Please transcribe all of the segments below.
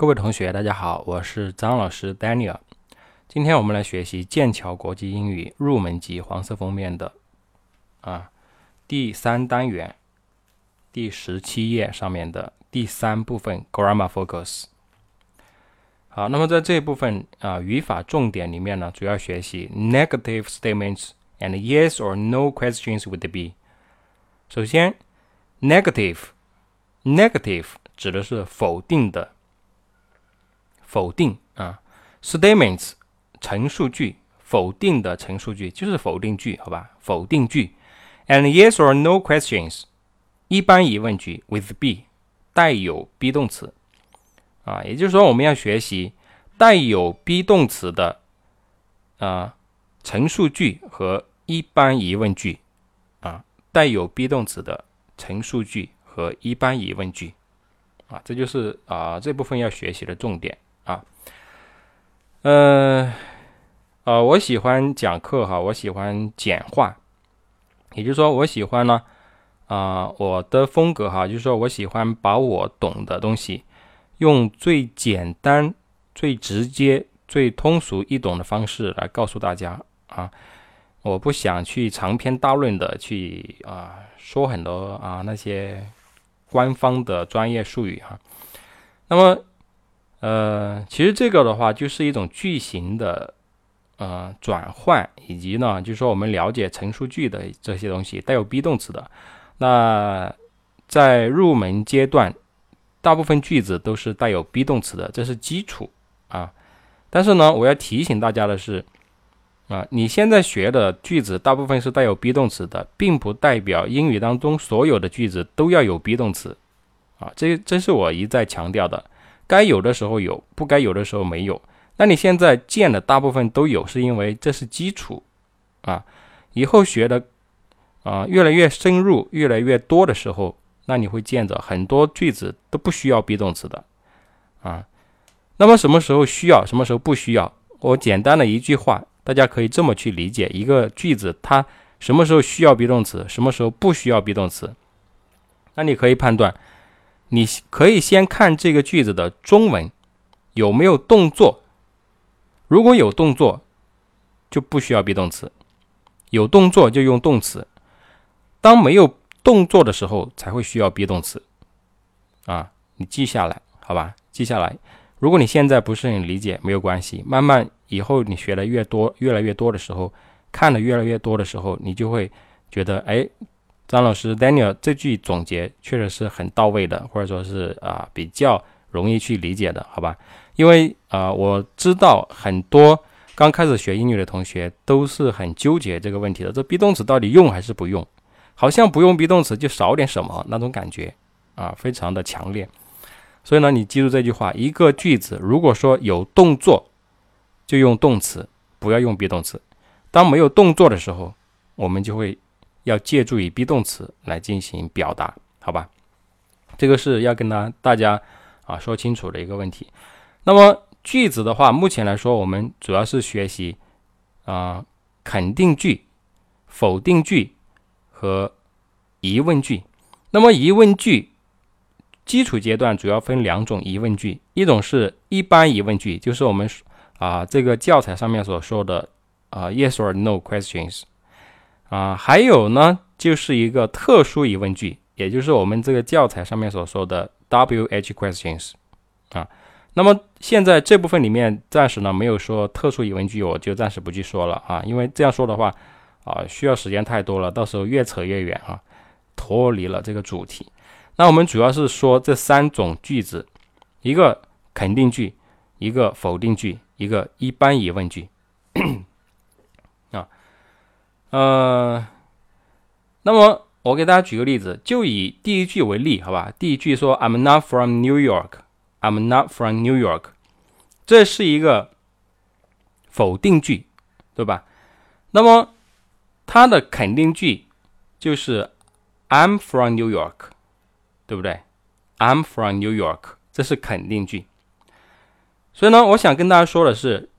各位同学，大家好，我是张老师 Daniel。今天我们来学习剑桥国际英语入门级黄色封面的啊第三单元第十七页上面的第三部分 Grammar Focus。好，那么在这一部分啊语法重点里面呢，主要学习 negative statements and yes or no questions would be。首先，negative，negative 指的是否定的。否定啊，statements 陈述句，否定的陈述句就是否定句，好吧？否定句，and yes or no questions 一般疑问句 with be 带有 be 动词啊，也就是说我们要学习带有 be 动词的啊陈述句和一般疑问句啊，带有 be 动词的陈述句和一般疑问句啊，这就是啊这部分要学习的重点。啊，呃，呃，我喜欢讲课哈，我喜欢简化，也就是说，我喜欢呢，啊，我的风格哈，就是说我喜欢把我懂的东西，用最简单、最直接、最通俗易懂的方式来告诉大家啊，我不想去长篇大论的去啊说很多啊那些官方的专业术语哈，那么。呃，其实这个的话就是一种句型的呃转换，以及呢，就是说我们了解陈述句的这些东西带有 be 动词的。那在入门阶段，大部分句子都是带有 be 动词的，这是基础啊。但是呢，我要提醒大家的是，啊，你现在学的句子大部分是带有 be 动词的，并不代表英语当中所有的句子都要有 be 动词啊。这这是我一再强调的。该有的时候有，不该有的时候没有。那你现在见的大部分都有，是因为这是基础啊。以后学的啊越来越深入、越来越多的时候，那你会见着很多句子都不需要 be 动词的啊。那么什么时候需要，什么时候不需要？我简单的一句话，大家可以这么去理解一个句子：它什么时候需要 be 动词，什么时候不需要 be 动词？那你可以判断。你可以先看这个句子的中文有没有动作，如果有动作，就不需要 be 动词；有动作就用动词。当没有动作的时候，才会需要 be 动词。啊，你记下来，好吧？记下来。如果你现在不是很理解，没有关系，慢慢以后你学的越多，越来越多的时候，看的越来越多的时候，你就会觉得，哎。张老师，Daniel 这句总结确实是很到位的，或者说是啊比较容易去理解的，好吧？因为啊我知道很多刚开始学英语的同学都是很纠结这个问题的，这 be 动词到底用还是不用？好像不用 be 动词就少点什么那种感觉啊，非常的强烈。所以呢，你记住这句话：一个句子如果说有动作，就用动词，不要用 be 动词；当没有动作的时候，我们就会。要借助于 be 动词来进行表达，好吧？这个是要跟大大家啊说清楚的一个问题。那么句子的话，目前来说，我们主要是学习啊肯定句、否定句和疑问句。那么疑问句基础阶段主要分两种疑问句，一种是一般疑问句，就是我们啊这个教材上面所说的啊 yes or no questions。啊，还有呢，就是一个特殊疑问句，也就是我们这个教材上面所说的 WH questions 啊。那么现在这部分里面暂时呢没有说特殊疑问句，我就暂时不去说了啊，因为这样说的话啊需要时间太多了，到时候越扯越远啊，脱离了这个主题。那我们主要是说这三种句子：一个肯定句，一个否定句，一个一般疑问句。呃，那么我给大家举个例子，就以第一句为例，好吧？第一句说 "I'm not from New York", "I'm not from New York"，这是一个否定句，对吧？那么它的肯定句就是 "I'm from New York"，对不对？"I'm from New York"，这是肯定句。所以呢，我想跟大家说的是，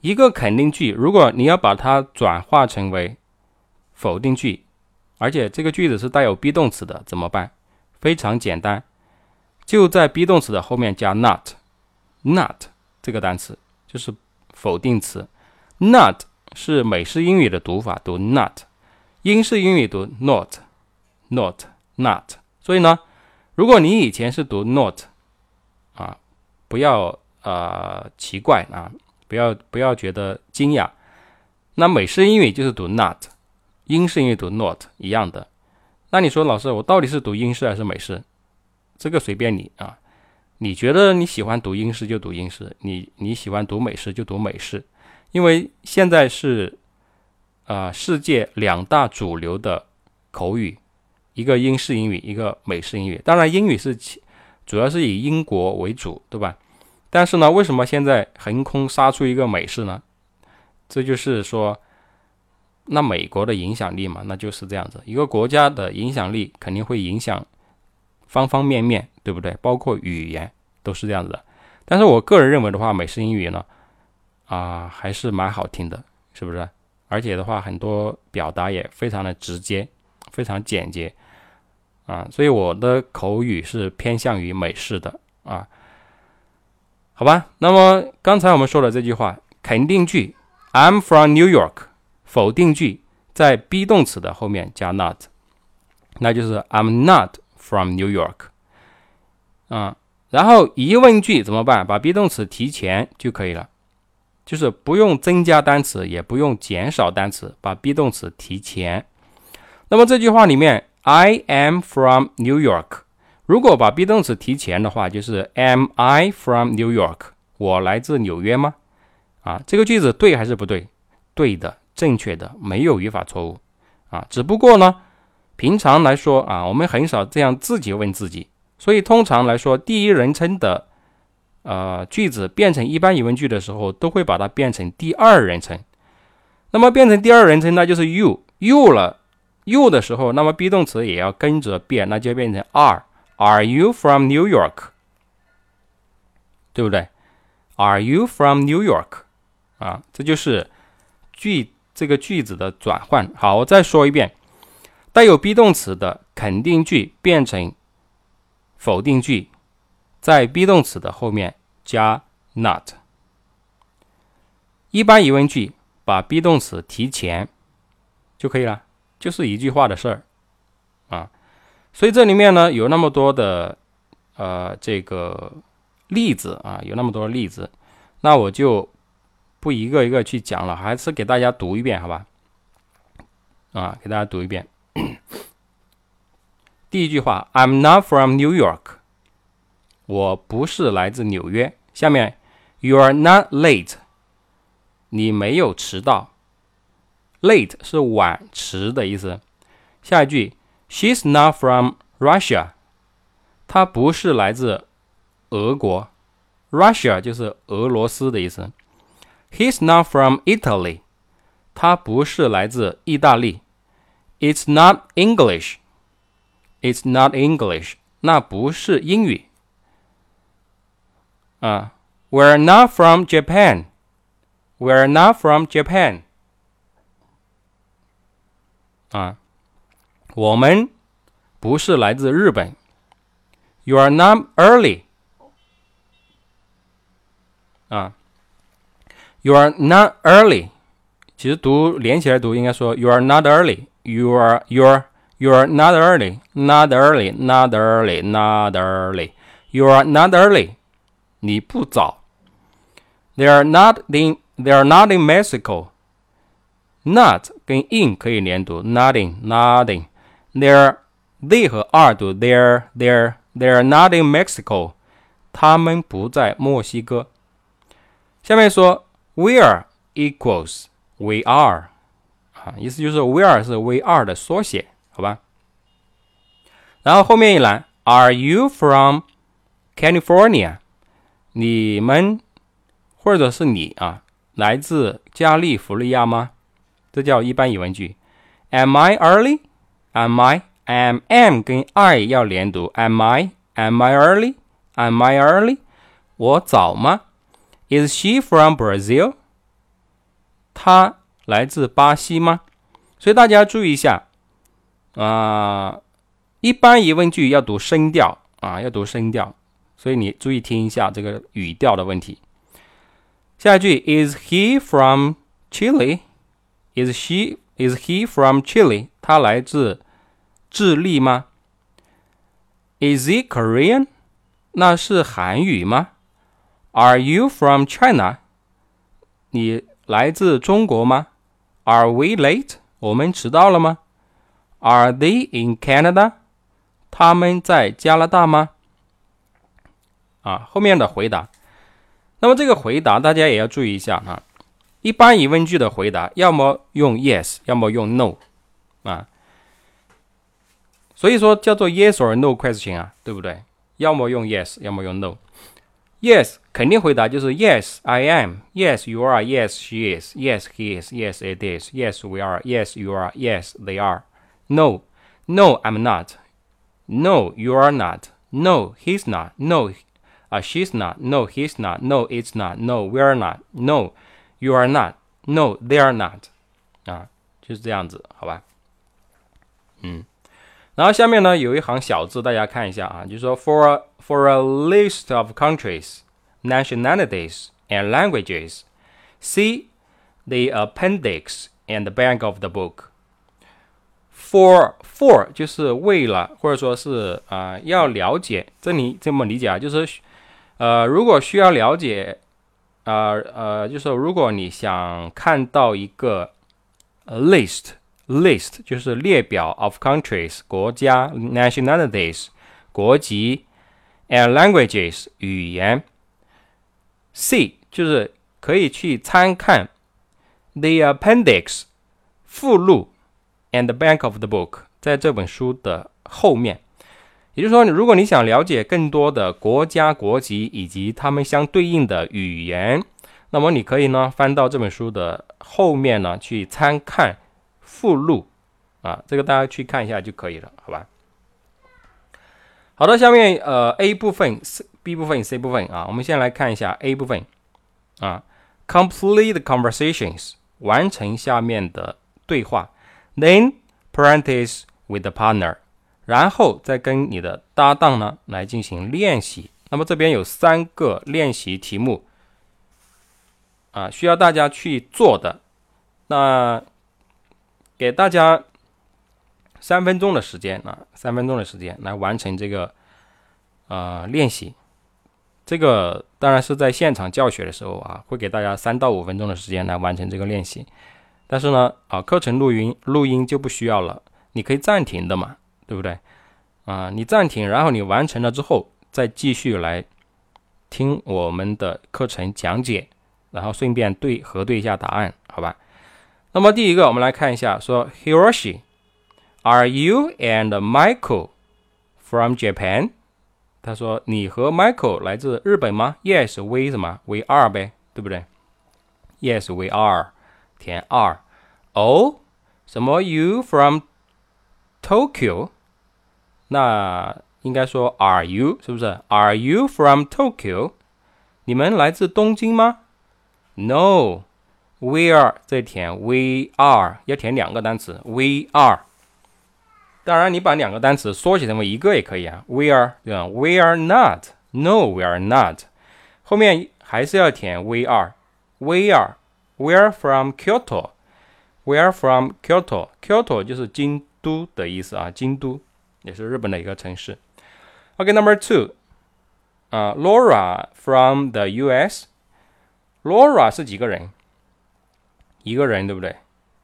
一个肯定句，如果你要把它转化成为否定句，而且这个句子是带有 be 动词的，怎么办？非常简单，就在 be 动词的后面加 not，not 这个单词，就是否定词。not 是美式英语的读法，读 not；英式英语读 not，not，not。所以呢，如果你以前是读 not，啊，不要呃奇怪啊，不要不要觉得惊讶。那美式英语就是读 not，英式英语读 not 一样的。那你说老师，我到底是读英式还是美式？这个随便你啊，你觉得你喜欢读英式就读英式，你你喜欢读美式就读美式，因为现在是啊世界两大主流的口语，一个英式英语，一个美式英语。当然英语是主要是以英国为主，对吧？但是呢，为什么现在横空杀出一个美式呢？这就是说。那美国的影响力嘛，那就是这样子。一个国家的影响力肯定会影响方方面面，对不对？包括语言都是这样子的。但是我个人认为的话，美式英语呢，啊，还是蛮好听的，是不是？而且的话，很多表达也非常的直接，非常简洁，啊，所以我的口语是偏向于美式的啊。好吧，那么刚才我们说的这句话，肯定句，I'm from New York。否定句在 be 动词的后面加 not，那就是 I'm not from New York。啊，然后疑问句怎么办？把 be 动词提前就可以了，就是不用增加单词，也不用减少单词，把 be 动词提前。那么这句话里面 I am from New York，如果把 be 动词提前的话，就是 Am I from New York？我来自纽约吗？啊，这个句子对还是不对？对的。正确的，没有语法错误啊。只不过呢，平常来说啊，我们很少这样自己问自己。所以通常来说，第一人称的呃句子变成一般疑问句的时候，都会把它变成第二人称。那么变成第二人称，那就是 you you 了 you 的时候，那么 be 动词也要跟着变，那就变成 are。Are you from New York？对不对？Are you from New York？啊，这就是句。这个句子的转换，好，我再说一遍，带有 be 动词的肯定句变成否定句，在 be 动词的后面加 not。一般疑问句把 be 动词提前就可以了，就是一句话的事儿啊。所以这里面呢有那么多的呃这个例子啊，有那么多例子，那我就。不一个一个去讲了，还是给大家读一遍，好吧？啊，给大家读一遍。第一句话，I'm not from New York，我不是来自纽约。下面，You're not late，你没有迟到。Late 是晚迟的意思。下一句，She's not from Russia，她不是来自俄国。Russia 就是俄罗斯的意思。He's not from Italy，他不是来自意大利。It's not English，It's not English，那不是英语。啊，We're not from Japan，We're not from Japan。啊，我们不是来自日本。You are not early。啊。 You are not early，其实读连起来读应该说 You are not early。You are you are you are not early, not early, not early, not early. You are not early，你不早。They are not in they are not in Mexico。Not 跟 in 可以连读，not in not in。They're they 和 are 读 they're they're they're not in Mexico。他们不在墨西哥。下面说。 Where equals we are 啊，意思就是 where 是 we are 的缩写，好吧？然后后面一栏，Are you from California？你们或者是你啊，来自加利福尼亚吗？这叫一般疑问句。Am I early？Am I？Am am 跟 I 要连读。Am I？Am I early？Am I early？我早吗 ？Is she from Brazil？她来自巴西吗？所以大家注意一下啊，一般疑问句要读声调啊，要读声调所以你注意听一下这个语调的问题。下一句，Is he from Chile？Is she Is he from Chile？他来自智利吗？Is he Korean？那是韩语吗？Are you from China？你来自中国吗？Are we late？我们迟到了吗？Are they in Canada？他们在加拿大吗？啊，后面的回答。那么这个回答大家也要注意一下哈。一般疑问句的回答，要么用 yes，要么用 no，啊。所以说叫做 yes or no question 啊，对不对？要么用 yes，要么用 no。Yes 肯定回答就是 Yes I am Yes you are Yes she is Yes he is Yes it is Yes we are Yes you are Yes they are No No I'm not No you are not No he's not No 啊 she's not No he's not No it's not No we're not No you are not No they are not 啊就是这样子好吧嗯然后下面呢有一行小字，大家看一下啊，就是说 for a, for a list of countries, nationalities and languages, see the appendix and the back of the book. For for 就是为了，或者说是啊、呃、要了解，这里这么理解啊，就是呃如果需要了解，呃呃，就是如果你想看到一个 list。list 就是列表 of countries 国家 nationalities 国籍 and languages 语言 C 就是可以去参看 the appendix 附录 and the back of the book 在这本书的后面，也就是说，如果你想了解更多的国家国籍以及它们相对应的语言，那么你可以呢翻到这本书的后面呢去参看。附录啊，这个大家去看一下就可以了，好吧？好的，下面呃 A 部分、B 部分、C 部分啊，我们先来看一下 A 部分啊，complete conversations，完成下面的对话，then practice with the partner，然后再跟你的搭档呢来进行练习。那么这边有三个练习题目啊，需要大家去做的。那给大家三分钟的时间啊，三分钟的时间来完成这个呃练习。这个当然是在现场教学的时候啊，会给大家三到五分钟的时间来完成这个练习。但是呢，啊，课程录音录音就不需要了，你可以暂停的嘛，对不对？啊，你暂停，然后你完成了之后，再继续来听我们的课程讲解，然后顺便对核对一下答案，好吧？那么第一个，我们来看一下，说 Hiroshi Hiroshi，Are you and Michael from Japan？他说你和 Michael 来自日本吗？Yes，we 什么？We are 呗，对不对？Yes，we are，填 are。哦，什么？You from Tokyo？那应该说 Are you 是不是？Are you from Tokyo？你们来自东京吗？No。We are 这填 we are 要填两个单词 we are， 当然你把两个单词缩写成为一个也可以啊 we are 对吧 we are not no we are not，后面还是要填 we are we are we are from Kyoto we are from Kyoto Kyoto 就是京都的意思啊京都也是日本的一个城市 OK number two 啊 Laura from the US Laura 是几个人？一个人对不对？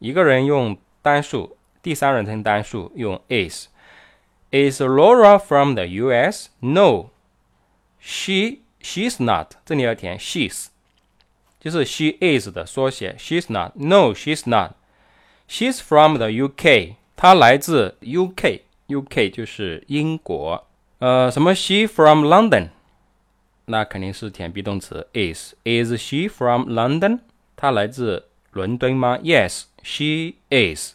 一个人用单数， 第三人称单数用 is。Is Laura from the U.S.? No, she she's not。这里要填 she's，就是 she is 的缩写。She's not. No, she's not. She's from the U.K. 她来自 U.K. U.K. 就是英国。呃，什么？She from London？那肯定是填 be 动词 is。Is she from London？她来自伦敦吗？Yes, she is.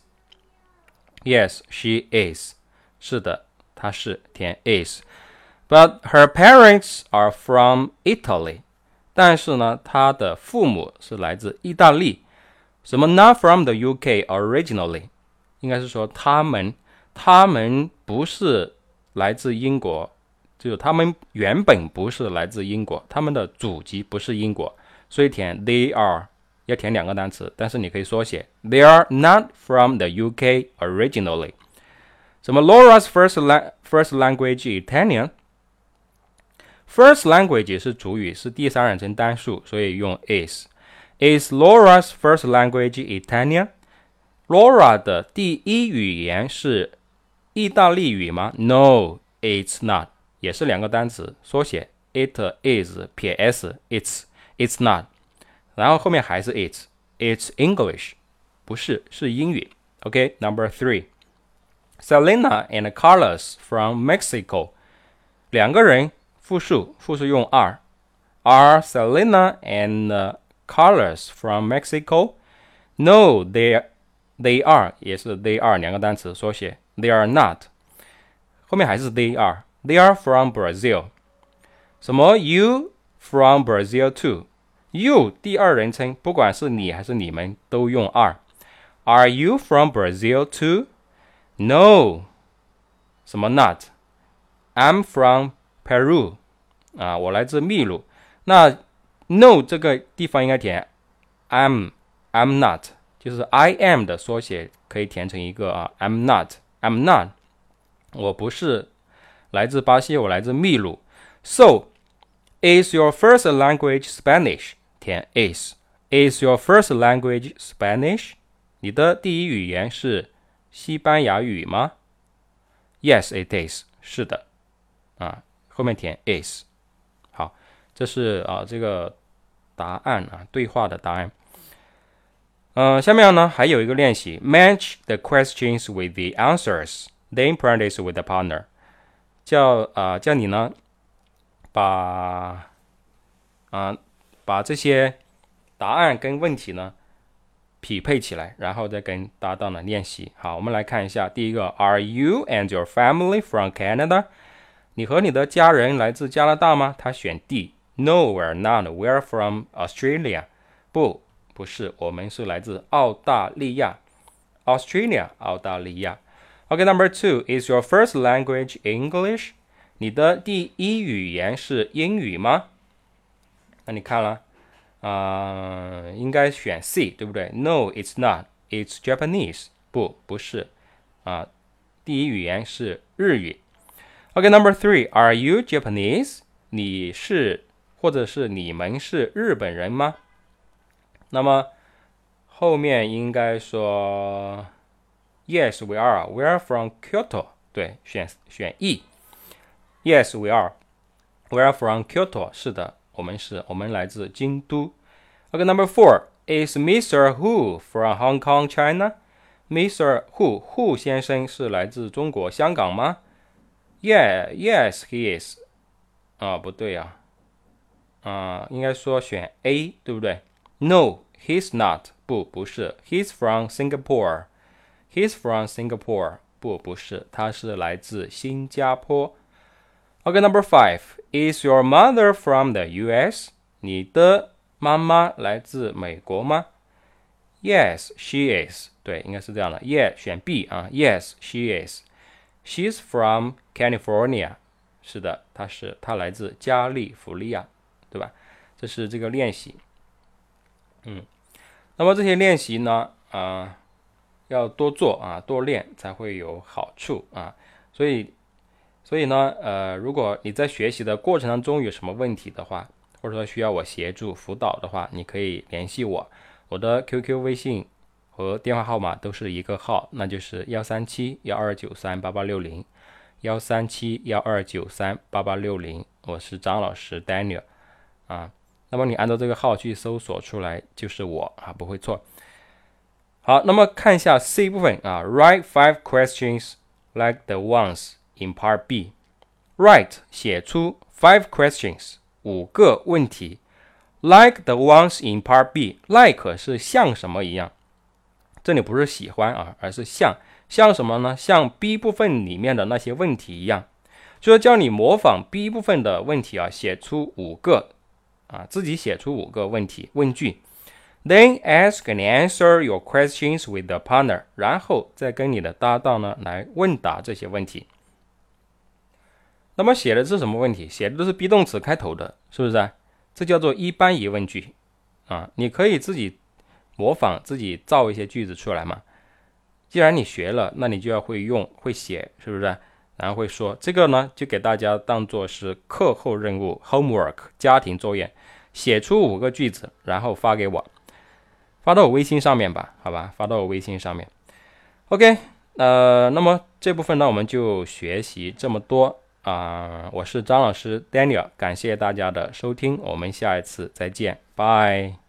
Yes, she is. 是的，她是填 is. But her parents are from Italy. 但是呢，她的父母是来自意大利。什么？Not from the UK originally. 应该是说他们，他们不是来自英国就是他们原本不是来自英国，他们的祖籍不是英国，所以填 they are 要填两个单词，但是你可以缩写 they are not from the UK originally。什么 Laura's first la first language Italian。First language 是主语，是第三人称单数，所以用 is。Is Laura's first language Italian? Laura 的第一语言是意大利语吗？No, it's not。也是两个单词缩写，it is 撇 s，it's it's not。 然后后面还是 it, it's English，不是，是英语。OK，number、okay, three。Selena and Carlos from Mexico，两个人复数，复数用 are。Are Selena and Colors from Mexico? No, they they are 也是 they are 两个单词缩写，they are not。后面还是 they are。They are from Brazil。什么？You from Brazil too? You 第二人称，不管是你还是你们都用 are。Are you from Brazil too? No。什么 not？I'm from Peru。啊，我来自秘鲁。那 No 这个地方应该填 I'm I'm not，就是 I am 的缩写，可以填成一个啊 I'm not I'm not，我不是来自巴西，我来自秘鲁。So is your first language Spanish？ 填 is is your first language Spanish？你的第一语言是西班牙语吗？Yes it is，是的啊，后面填 is。好这是啊，这个答案啊，对话的答案。嗯，下面呢还有一个练习，match the questions with the answers, then practice with the partner。叫啊，叫你呢把啊把这些答案跟问题呢匹配起来，然后再跟搭档呢练习。好，我们来看一下第一个，Are you and your family from Canada？你和你的家人来自加拿大吗？他选 D。No, we're not. We're from Australia. 不，不是，我们是来自澳大利亚。Australia，澳大利亚。OK，number two. Is your first language English? 你的第一语言是英语吗？那你看了，啊、应该选 C，对不对？No, it's not. It's Japanese. 不，不是，啊，第一语言是日语。OK，number three. Are you Japanese? 你是或者是你们是日本人吗？那么后面应该说，Yes, we are. We are from Kyoto. 对，选选 E。Yes, we are. We are from Kyoto. 是的，我们是，我们来自京都。Okay, number four. Is Mr. Hu from Hong Kong, China? Mr. Hu Hu 先生是来自中国香港吗？Yeah, yes, he is. 啊，不对呀。啊，应该说选 A 对不对？No, he's not。不，不是。He's from Singapore. He's from Singapore. 不，不是，他是来自新加坡。 Okay, number five. Is your mother from the U.S.? 你的妈妈来自美国吗？Yes, she is. 对，应该是这样的。Yeah，选 B 啊。Yes, she is. She's from California. 是的，她是，她来自加利福尼亚。对吧？这是这个练习，嗯，那么这些练习呢，啊，要多做啊，多练才会有好处啊。所以，所以呢，呃，如果你在学习的过程当中有什么问题的话，或者说需要我协助辅导的话，你可以联系我，我的 QQ、微信和电话号码都是一个号，那就是幺三七幺二九三八八六零，幺三七幺二九三八八六零，我是张老师 Daniel。啊，那么你按照这个号去搜索出来就是我啊，不会错。好，那么看一下 C 部分啊，Write five questions like the ones in Part B。Write 写出 five questions 五个问题，like the ones in Part B。like 是像什么一样，这里不是喜欢啊，而是像像什么呢？像 B 部分里面的那些问题一样，就是叫你模仿 B 部分的问题啊，写出五个。啊，自己写出五个问题问句，then ask and answer your questions with the partner，然后再跟你的搭档呢来问答这些问题。那么写的是什么问题？写的都是 be 动词开头的，是不是？这叫做一般疑问句啊。你可以自己模仿，自己造一些句子出来嘛。既然你学了，那你就要会用，会写，是不是？然后会说这个呢，就给大家当做是课后任务 （homework） 家庭作业，写出五个句子，然后发给我，发到我微信上面吧，好吧？发到我微信上面。OK，呃，那么这部分呢，我们就学习这么多。啊，我是张老师 Daniel，感谢大家的收听，我们下一次再见，拜。